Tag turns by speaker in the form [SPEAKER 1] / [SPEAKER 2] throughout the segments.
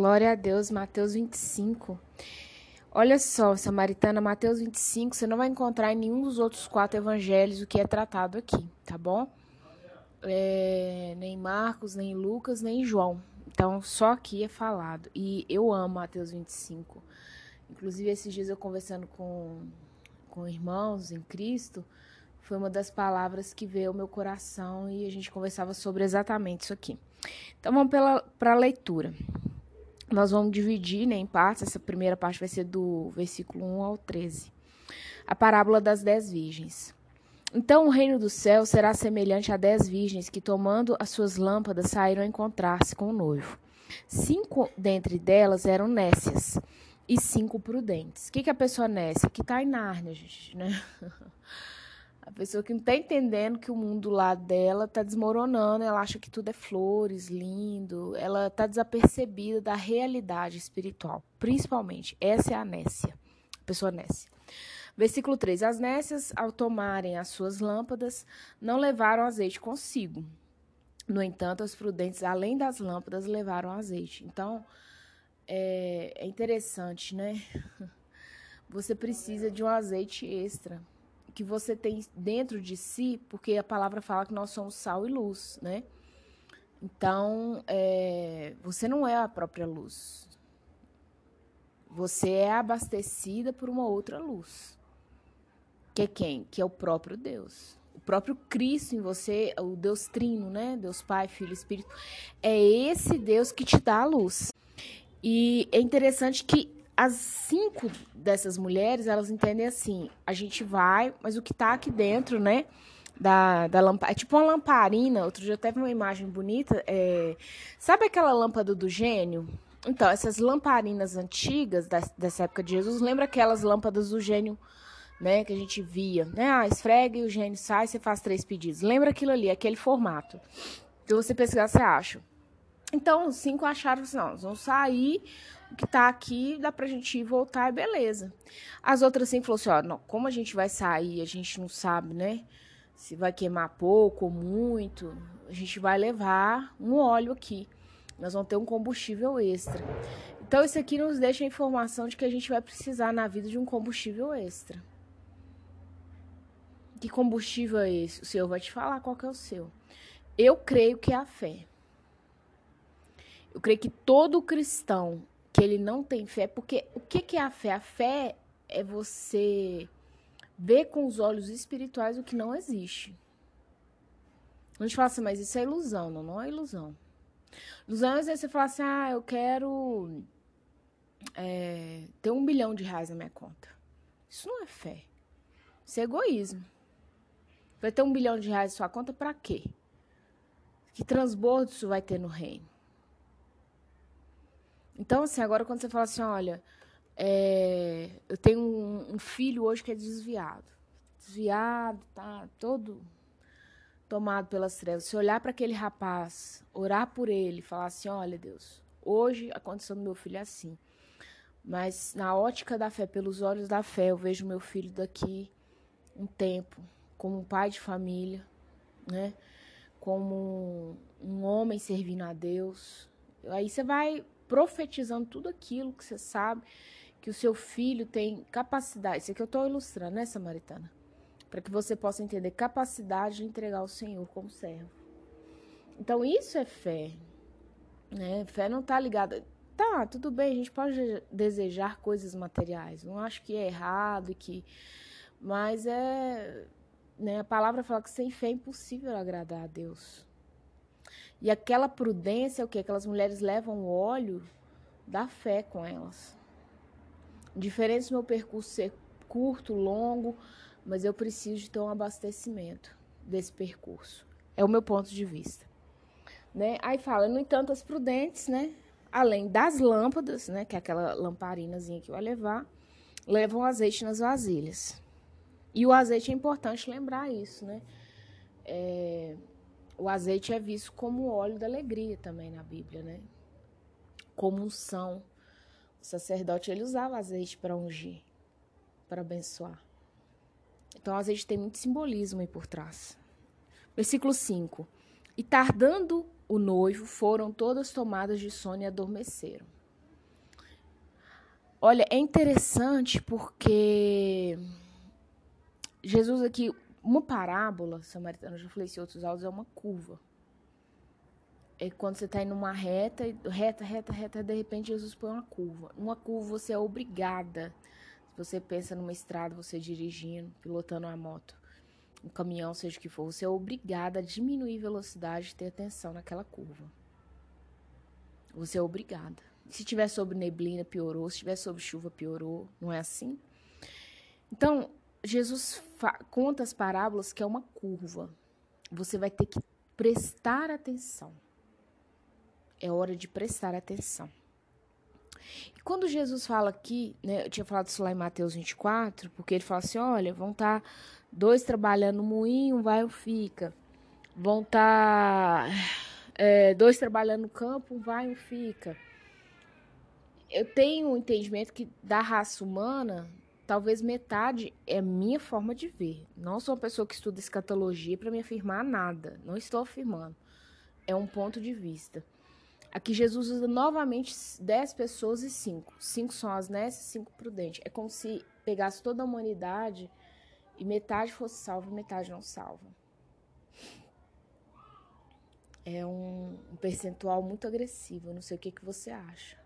[SPEAKER 1] Glória a Deus, Mateus 25. Olha só, Samaritana, Mateus 25, você não vai encontrar em nenhum dos outros quatro evangelhos o que é tratado aqui, tá bom? É, nem Marcos, nem Lucas, nem João. Então, só aqui é falado. E eu amo Mateus 25. Inclusive, esses dias eu conversando com, com irmãos em Cristo, foi uma das palavras que veio ao meu coração e a gente conversava sobre exatamente isso aqui. Então, vamos para a leitura. Nós vamos dividir né, em partes. Essa primeira parte vai ser do versículo 1 ao 13. A parábola das dez virgens. Então o reino do céu será semelhante a dez virgens que, tomando as suas lâmpadas, saíram a encontrar-se com o noivo. Cinco dentre delas eram nécias e cinco prudentes. O que, que a pessoa nécia? Que está em Nárnia, gente, né? A pessoa que não está entendendo que o mundo lá dela está desmoronando, ela acha que tudo é flores, lindo, ela está desapercebida da realidade espiritual, principalmente. Essa é a nécia, a pessoa nécia. Versículo 3: As nécias, ao tomarem as suas lâmpadas, não levaram azeite consigo. No entanto, as prudentes, além das lâmpadas, levaram azeite. Então, é, é interessante, né? Você precisa de um azeite extra que você tem dentro de si, porque a palavra fala que nós somos sal e luz, né? Então, é, você não é a própria luz. Você é abastecida por uma outra luz. Que é quem? Que é o próprio Deus. O próprio Cristo em você, o Deus Trino, né? Deus Pai, Filho e Espírito. É esse Deus que te dá a luz. E é interessante que as cinco dessas mulheres, elas entendem assim: a gente vai, mas o que está aqui dentro, né? Da, da lamparina. É tipo uma lamparina. Outro dia teve uma imagem bonita. É... Sabe aquela lâmpada do gênio? Então, essas lamparinas antigas dessa época de Jesus, lembra aquelas lâmpadas do gênio, né? Que a gente via, né? Ah, esfrega e o gênio sai, você faz três pedidos. Lembra aquilo ali, aquele formato. Então, você pesquisar, você acha. Então, os cinco acharam assim, não, vão sair, que tá aqui dá pra gente ir voltar e beleza. As outras cinco falaram assim, ó, não, como a gente vai sair, a gente não sabe, né? Se vai queimar pouco ou muito, a gente vai levar um óleo aqui. Nós vamos ter um combustível extra. Então, isso aqui nos deixa a informação de que a gente vai precisar na vida de um combustível extra. Que combustível é esse? O Senhor vai te falar qual que é o seu. Eu creio que é a fé. Eu creio que todo cristão que ele não tem fé, porque o que, que é a fé? A fé é você ver com os olhos espirituais o que não existe. A gente fala assim, mas isso é ilusão. Não, não é ilusão. Ilusão é você falar assim, ah, eu quero é, ter um bilhão de reais na minha conta. Isso não é fé. Isso é egoísmo. Vai ter um bilhão de reais na sua conta para quê? Que transbordo isso vai ter no reino? Então, assim, agora quando você fala assim, olha, é, eu tenho um, um, filho hoje que é desviado. Desviado, tá todo tomado pelas trevas. Se olhar para aquele rapaz, orar por ele, falar assim, olha, Deus, hoje a condição do meu filho é assim. Mas na ótica da fé, pelos olhos da fé, eu vejo meu filho daqui um tempo, como um pai de família, né? Como um homem servindo a Deus. Aí você vai profetizando tudo aquilo que você sabe que o seu filho tem capacidade. Isso aqui eu estou ilustrando, né, Samaritana? Para que você possa entender capacidade de entregar ao Senhor como servo. Então, isso é fé. Né? Fé não está ligada. Tá, tudo bem, a gente pode desejar coisas materiais. Não acho que é errado que. Mas é. Né, a palavra fala que sem fé é impossível agradar a Deus. E aquela prudência, o que? Aquelas mulheres levam o óleo da fé com elas. Diferente do meu percurso ser curto, longo, mas eu preciso de ter um abastecimento desse percurso. É o meu ponto de vista. Né? Aí fala, no entanto, as prudentes, né? Além das lâmpadas, né? Que é aquela lamparinazinha que vai levar, levam azeite nas vasilhas. E o azeite é importante lembrar isso, né? É, o azeite é visto como óleo da alegria também na Bíblia, né? Como unção. O sacerdote ele usava azeite para ungir, para abençoar. Então o azeite tem muito simbolismo aí por trás. Versículo 5. E tardando o noivo, foram todas tomadas de sono e adormeceram. Olha, é interessante porque Jesus aqui, uma parábola samaritana, eu já falei isso em outros áudios, é uma curva. É quando você está indo numa reta, reta, reta, reta, de repente Jesus põe uma curva. Uma curva você é obrigada. Se você pensa numa estrada, você dirigindo, pilotando uma moto, um caminhão, seja o que for, você é obrigada a diminuir velocidade e ter atenção naquela curva. Você é obrigada. Se tiver sobre neblina, piorou. Se tiver sobre chuva, piorou. Não é assim? Então, Jesus conta as parábolas que é uma curva. Você vai ter que prestar atenção. É hora de prestar atenção. E quando Jesus fala aqui, né, eu tinha falado isso lá em Mateus 24, porque ele fala assim: olha, vão estar tá dois trabalhando no moinho, vai, um fica. Vão estar tá, é, dois trabalhando no campo, vai, um fica eu tenho um entendimento que da raça humana, talvez metade é minha forma de ver. Não sou uma pessoa que estuda escatologia para me afirmar nada. Não estou afirmando. É um ponto de vista. Aqui Jesus usa novamente 10 pessoas e 5. 5 são as nécias, 5 prudentes. É como se pegasse toda a humanidade e metade fosse salva e metade não salva. É um, um percentual muito agressivo. Eu não sei o que, que você acha.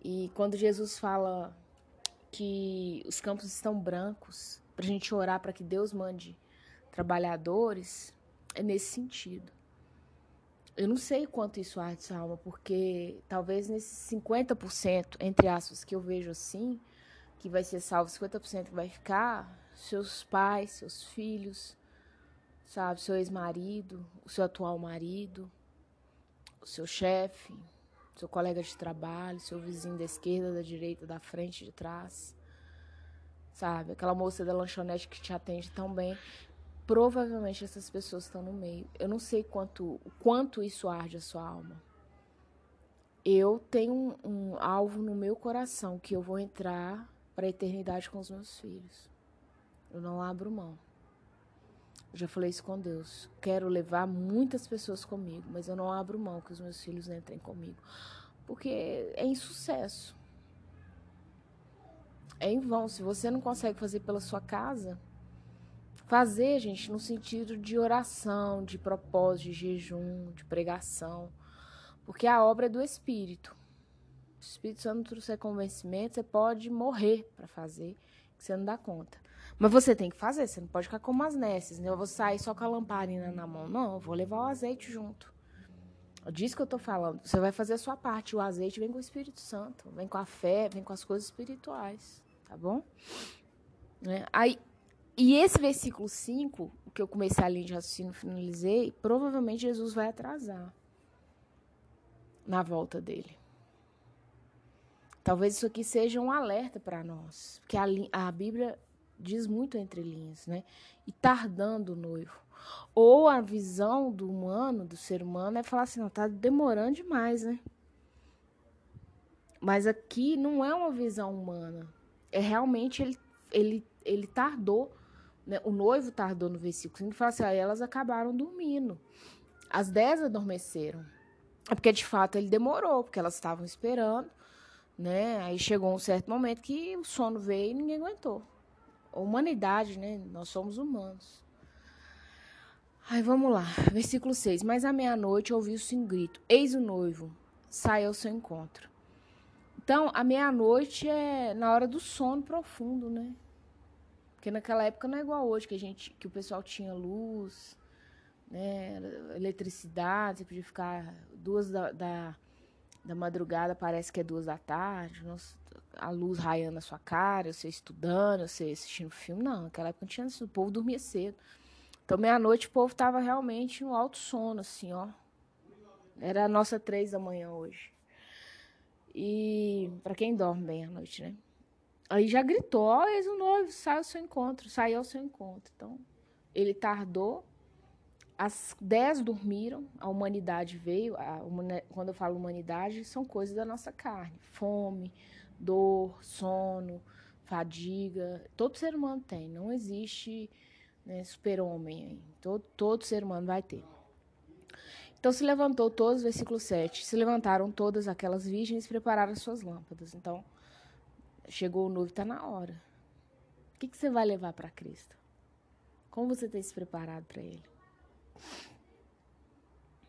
[SPEAKER 1] E quando Jesus fala que os campos estão brancos, para a gente orar para que Deus mande trabalhadores, é nesse sentido. Eu não sei quanto isso arde sua alma, porque talvez nesses 50%, entre aspas, que eu vejo assim, que vai ser salvo, 50% que vai ficar, seus pais, seus filhos, sabe, seu ex-marido, o seu atual marido, o seu chefe, seu colega de trabalho, seu vizinho da esquerda, da direita, da frente, de trás. Sabe? Aquela moça da lanchonete que te atende tão bem. Provavelmente essas pessoas estão no meio. Eu não sei quanto, quanto isso arde a sua alma. Eu tenho um, um alvo no meu coração que eu vou entrar para a eternidade com os meus filhos. Eu não abro mão. Eu já falei isso com Deus. Quero levar muitas pessoas comigo, mas eu não abro mão que os meus filhos entrem comigo. Porque é insucesso. É em vão. Se você não consegue fazer pela sua casa, fazer, gente, no sentido de oração, de propósito, de jejum, de pregação. Porque a obra é do Espírito. Se o Espírito Santo trouxer convencimento, você pode morrer para fazer, que você não dá conta. Mas você tem que fazer, você não pode ficar como as nesses, né? Eu vou sair só com a lamparina na mão. Não, eu vou levar o azeite junto. Disso que eu tô falando. Você vai fazer a sua parte. O azeite vem com o Espírito Santo, vem com a fé, vem com as coisas espirituais, tá bom? É, aí, e esse versículo 5, que eu comecei a linha de raciocínio finalizei, provavelmente Jesus vai atrasar na volta dele. Talvez isso aqui seja um alerta para nós, porque a, a Bíblia diz muito entre linhas, né? E tardando o noivo. Ou a visão do humano, do ser humano, é falar assim, não, tá demorando demais, né? Mas aqui não é uma visão humana. É realmente ele, ele, ele tardou. Né? O noivo tardou no versículo. Ele fala assim, ah, elas acabaram dormindo. As dez adormeceram. É porque de fato ele demorou, porque elas estavam esperando, né? Aí chegou um certo momento que o sono veio e ninguém aguentou humanidade, né? Nós somos humanos. Aí vamos lá, versículo 6. Mas à meia-noite ouviu-se um grito: Eis o noivo, sai ao seu encontro. Então, a meia-noite é na hora do sono profundo, né? Porque naquela época não é igual hoje, que a gente, que o pessoal tinha luz, né? Eletricidade, você podia ficar duas da, da, da madrugada, parece que é duas da tarde. Nossa, a luz raiando na sua cara, você estudando, você assistindo filme. Não, naquela época não tinha isso. O povo dormia cedo. Então, meia-noite, o povo tava realmente no alto sono, assim, ó. Era a nossa três da manhã hoje. E para quem dorme bem à noite, né? Aí já gritou, ó, eis o noivo, sai ao seu encontro, saiu ao seu encontro. Então, ele tardou, as dez dormiram, a humanidade veio. A, quando eu falo humanidade, são coisas da nossa carne: fome, dor, sono, fadiga. Todo ser humano tem. Não existe né, super-homem. Todo, todo ser humano vai ter. Então se levantou todos, versículo 7. Se levantaram todas aquelas virgens e prepararam as suas lâmpadas. Então, chegou o noivo, está na hora. O que, que você vai levar para Cristo? Como você tem se preparado para Ele?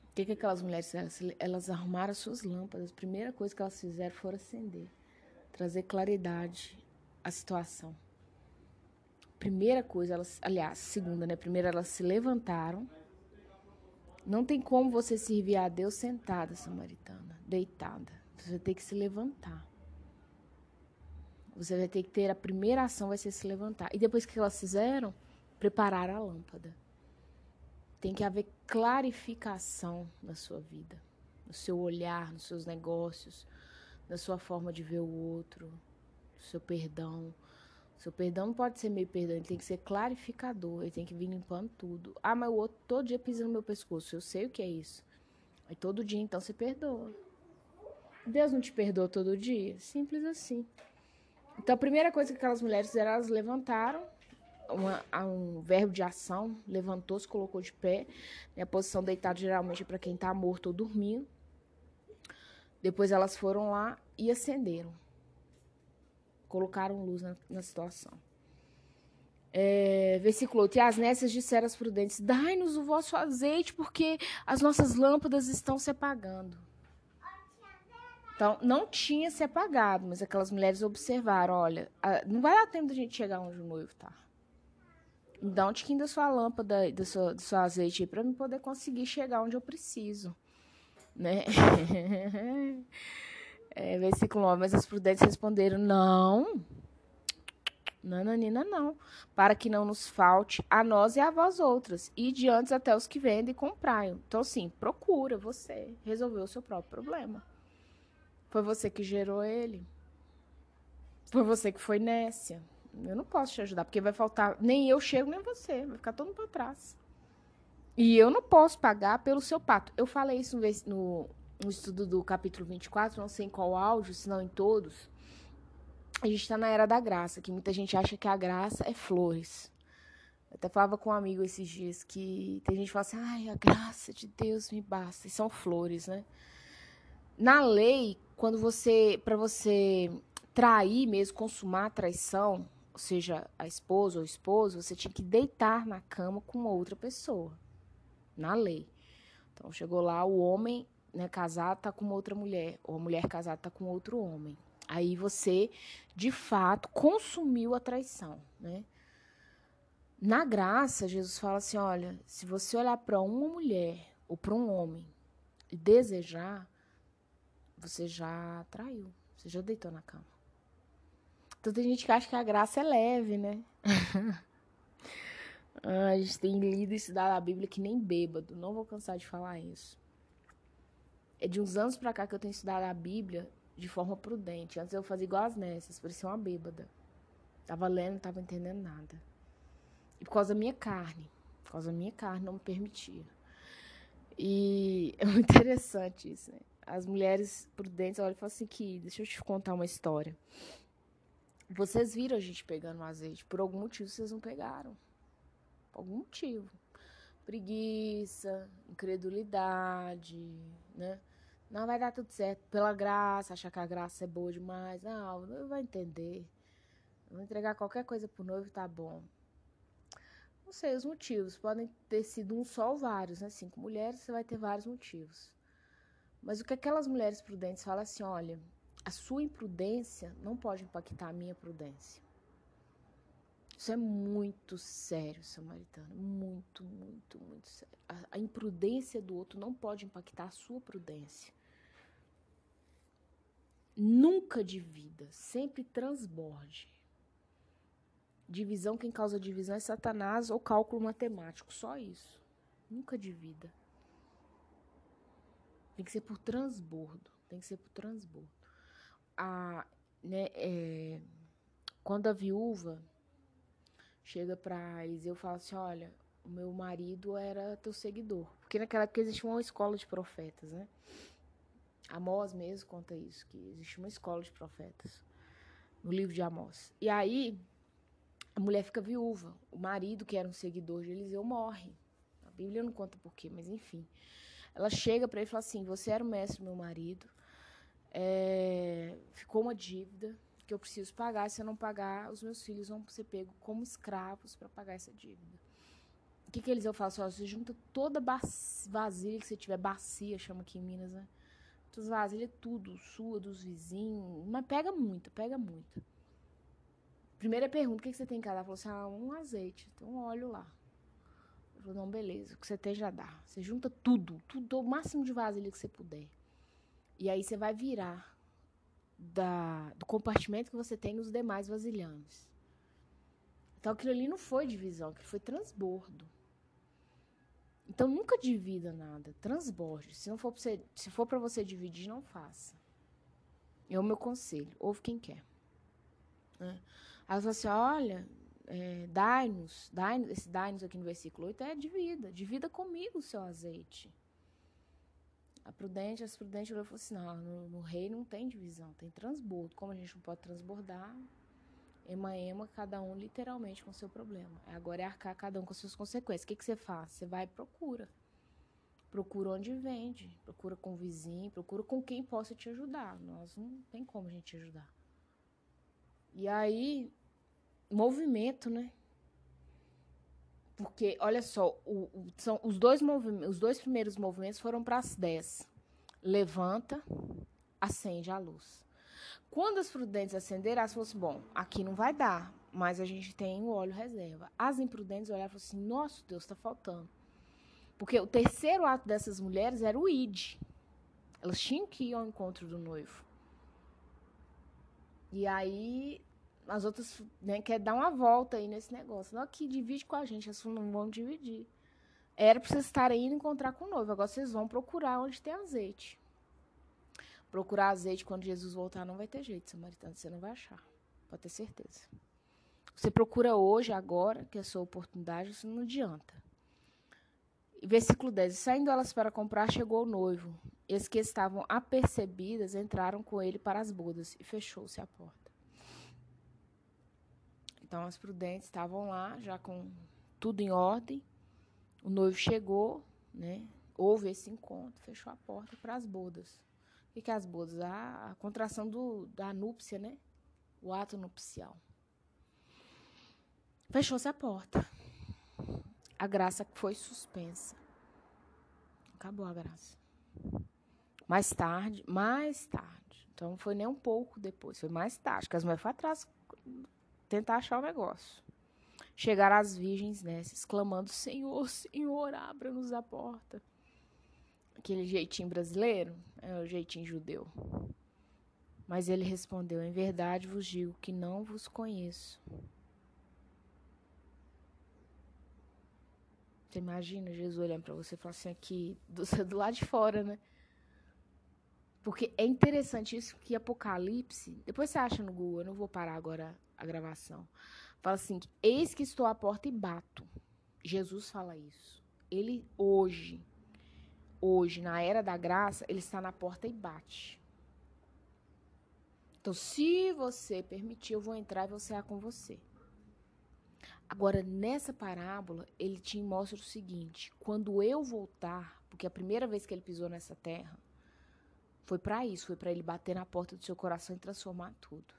[SPEAKER 1] O que, que aquelas mulheres fizeram? Elas arrumaram as suas lâmpadas. A primeira coisa que elas fizeram foi acender, trazer claridade à situação. Primeira coisa, elas, aliás, segunda, né? Primeiro elas se levantaram. Não tem como você servir a Deus sentada, samaritana, deitada. Você vai ter que se levantar. Você vai ter que ter a primeira ação vai ser se levantar. E depois que elas fizeram, preparar a lâmpada. Tem que haver clarificação na sua vida, no seu olhar, nos seus negócios, na sua forma de ver o outro, no seu perdão. Seu perdão não pode ser meio perdão, ele tem que ser clarificador, ele tem que vir limpando tudo. Ah, mas o outro todo dia pisa no meu pescoço, eu sei o que é isso. Aí todo dia então você perdoa. Deus não te perdoa todo dia? Simples assim. Então a primeira coisa que aquelas mulheres fizeram, elas levantaram uma, um verbo de ação, levantou, se colocou de pé. Né? A posição deitada geralmente é para quem está morto ou dormindo. Depois elas foram lá e acenderam. Colocaram luz na, na situação. É, versículo 8. E as nessas disseram as prudentes: Dai-nos o vosso azeite, porque as nossas lâmpadas estão se apagando. Então, não tinha se apagado, mas aquelas mulheres observaram: olha, não vai dar tempo da gente chegar onde o noivo está. Dá um tiquinho da sua lâmpada, do seu, do seu azeite para eu poder conseguir chegar onde eu preciso. Né? é, versículo 9. Mas as prudentes responderam: Não. Nananina, não. Para que não nos falte a nós e a vós outras. E diante até os que vendem e compraiam. Então, assim, procura você resolver o seu próprio problema. Foi você que gerou ele. Foi você que foi nécia. Eu não posso te ajudar, porque vai faltar. Nem eu chego, nem você. Vai ficar todo mundo para trás. E eu não posso pagar pelo seu pato. Eu falei isso no, no estudo do capítulo 24, não sei em qual áudio, se não em todos. A gente está na era da graça, que muita gente acha que a graça é flores. Eu até falava com um amigo esses dias que tem gente que fala assim: ai, a graça de Deus me basta. E são flores, né? Na lei, quando você, para você trair mesmo, consumar traição, ou seja, a esposa ou o esposo, você tinha que deitar na cama com outra pessoa, na lei. Então chegou lá o homem, né, casado tá com outra mulher, ou a mulher casada tá com outro homem. Aí você, de fato, consumiu a traição, né? Na graça, Jesus fala assim: olha, se você olhar para uma mulher ou para um homem e desejar, você já traiu, você já deitou na cama. Então tem gente que acha que a graça é leve, né? ah, a gente tem lido e estudado a Bíblia que nem bêbado. Não vou cansar de falar isso. É de uns anos pra cá que eu tenho estudado a Bíblia de forma prudente. Antes eu fazia igual as nessas, parecia uma bêbada. Tava lendo, não tava entendendo nada. E por causa da minha carne. Por causa da minha carne não me permitia. E é muito interessante isso, né? As mulheres prudentes olham e falam assim que, deixa eu te contar uma história. Vocês viram a gente pegando o azeite. Por algum motivo vocês não pegaram. Algum motivo. Preguiça, incredulidade, né? Não vai dar tudo certo. Pela graça, achar que a graça é boa demais. Não, não vai entender. Vou entregar qualquer coisa pro noivo, tá bom. Não sei os motivos. Podem ter sido um só ou vários, né? Cinco mulheres, você vai ter vários motivos. Mas o que aquelas mulheres prudentes falam assim: olha, a sua imprudência não pode impactar a minha prudência. Isso é muito sério, samaritano. Muito, muito, muito sério. A, a, imprudência do outro não pode impactar a sua prudência. Nunca divida, sempre transborde. Divisão, quem causa divisão é Satanás ou cálculo matemático, só isso. Nunca divida. Tem que ser por transbordo. Tem que ser por transbordo a, né, é, quando a viúva chega para Eliseu e fala assim, olha, o meu marido era teu seguidor. Porque naquela época existia uma escola de profetas, né? Amós mesmo conta isso, que existe uma escola de profetas no livro de Amós. E aí a mulher fica viúva. O marido, que era um seguidor de Eliseu, morre. A Bíblia não conta por quê, mas enfim. Ela chega para ele e fala assim: Você era o mestre do meu marido, é, ficou uma dívida que eu preciso pagar. Se eu não pagar, os meus filhos vão ser pegos como escravos para pagar essa dívida. O que, que eles eu faço? Você junta toda vasilha que você tiver, bacia, chama aqui em Minas, né? As vasilhas, tudo, sua, dos vizinhos. Mas pega muito, pega muito. Primeira pergunta, o que, que você tem em casa? Ela falou assim, ah, um azeite, tem um óleo lá. Eu falei, não, beleza, o que você tem já dá. Você junta tudo, tudo, o máximo de vasilha que você puder. E aí você vai virar da, do compartimento que você tem nos demais vasilhames. Então aquilo ali não foi divisão, aquilo foi transbordo. Então nunca divida nada, transborde. Se não for pra você, se for para você dividir, não faça. É o meu conselho. Ouve quem quer. Né? Aí você assim, olha, é, dai-nos, dai esse dai-nos aqui no versículo 8 é divida, divida comigo o seu azeite. A prudente, as prudentes olhou e falou assim, não, no, no rei não tem divisão, tem transbordo. Como a gente não pode transbordar, Ema ema, cada um literalmente com seu problema. Agora é arcar cada um com suas consequências. O que, que você faz? Você vai e procura. Procura onde vende, procura com o vizinho, procura com quem possa te ajudar. Nós não tem como a gente te ajudar. E aí, movimento, né? Porque, olha só, o, o, são os dois, os dois primeiros movimentos foram para as 10. Levanta, acende a luz. Quando as prudentes acenderam, elas falaram assim: bom, aqui não vai dar, mas a gente tem o óleo reserva. As imprudentes olharam e falaram assim: nossa, Deus, está faltando. Porque o terceiro ato dessas mulheres era o id. Elas tinham que ir ao encontro do noivo. E aí as outras né, querem dar uma volta aí nesse negócio. Não, aqui divide com a gente, elas não vão dividir. Era para vocês estarem indo encontrar com o noivo. Agora vocês vão procurar onde tem azeite procurar azeite quando Jesus voltar, não vai ter jeito, samaritano. Você não vai achar. Pode ter certeza. Você procura hoje, agora, que é a sua oportunidade, isso não adianta. Versículo 10. Saindo elas para comprar, chegou o noivo. E as que estavam apercebidas entraram com ele para as bodas e fechou-se a porta. Então as prudentes estavam lá, já com tudo em ordem. O noivo chegou, né? Houve esse encontro, fechou a porta para as bodas. O que é as bodas? A, a contração do, da núpcia, né? O ato nupcial. Fechou-se a porta. A graça foi suspensa. Acabou a graça. Mais tarde, mais tarde. Então não foi nem um pouco depois, foi mais tarde, que as mulheres foram atrás tentar achar o negócio. Chegaram as virgens nessas, clamando: Senhor, Senhor, abra-nos a porta aquele jeitinho brasileiro, é o jeitinho judeu. Mas ele respondeu: Em verdade vos digo que não vos conheço. Você imagina Jesus olhando para você e falando assim aqui do, do lado de fora, né? Porque é interessante isso que Apocalipse, depois você acha no Google, eu não vou parar agora a gravação. Fala assim: Eis que estou à porta e bato. Jesus fala isso. Ele hoje hoje, na era da graça, ele está na porta e bate. Então, se você permitir, eu vou entrar e vou cear com você. Agora, nessa parábola, ele te mostra o seguinte: quando eu voltar, porque a primeira vez que ele pisou nessa terra, foi para isso, foi para ele bater na porta do seu coração e transformar tudo.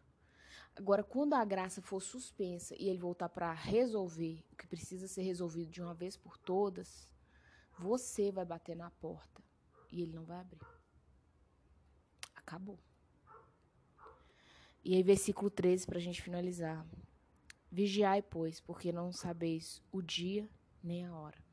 [SPEAKER 1] Agora, quando a graça for suspensa e ele voltar para resolver o que precisa ser resolvido de uma vez por todas, você vai bater na porta e ele não vai abrir. Acabou. E aí, versículo 13, para a gente finalizar. Vigiai, pois, porque não sabeis o dia nem a hora.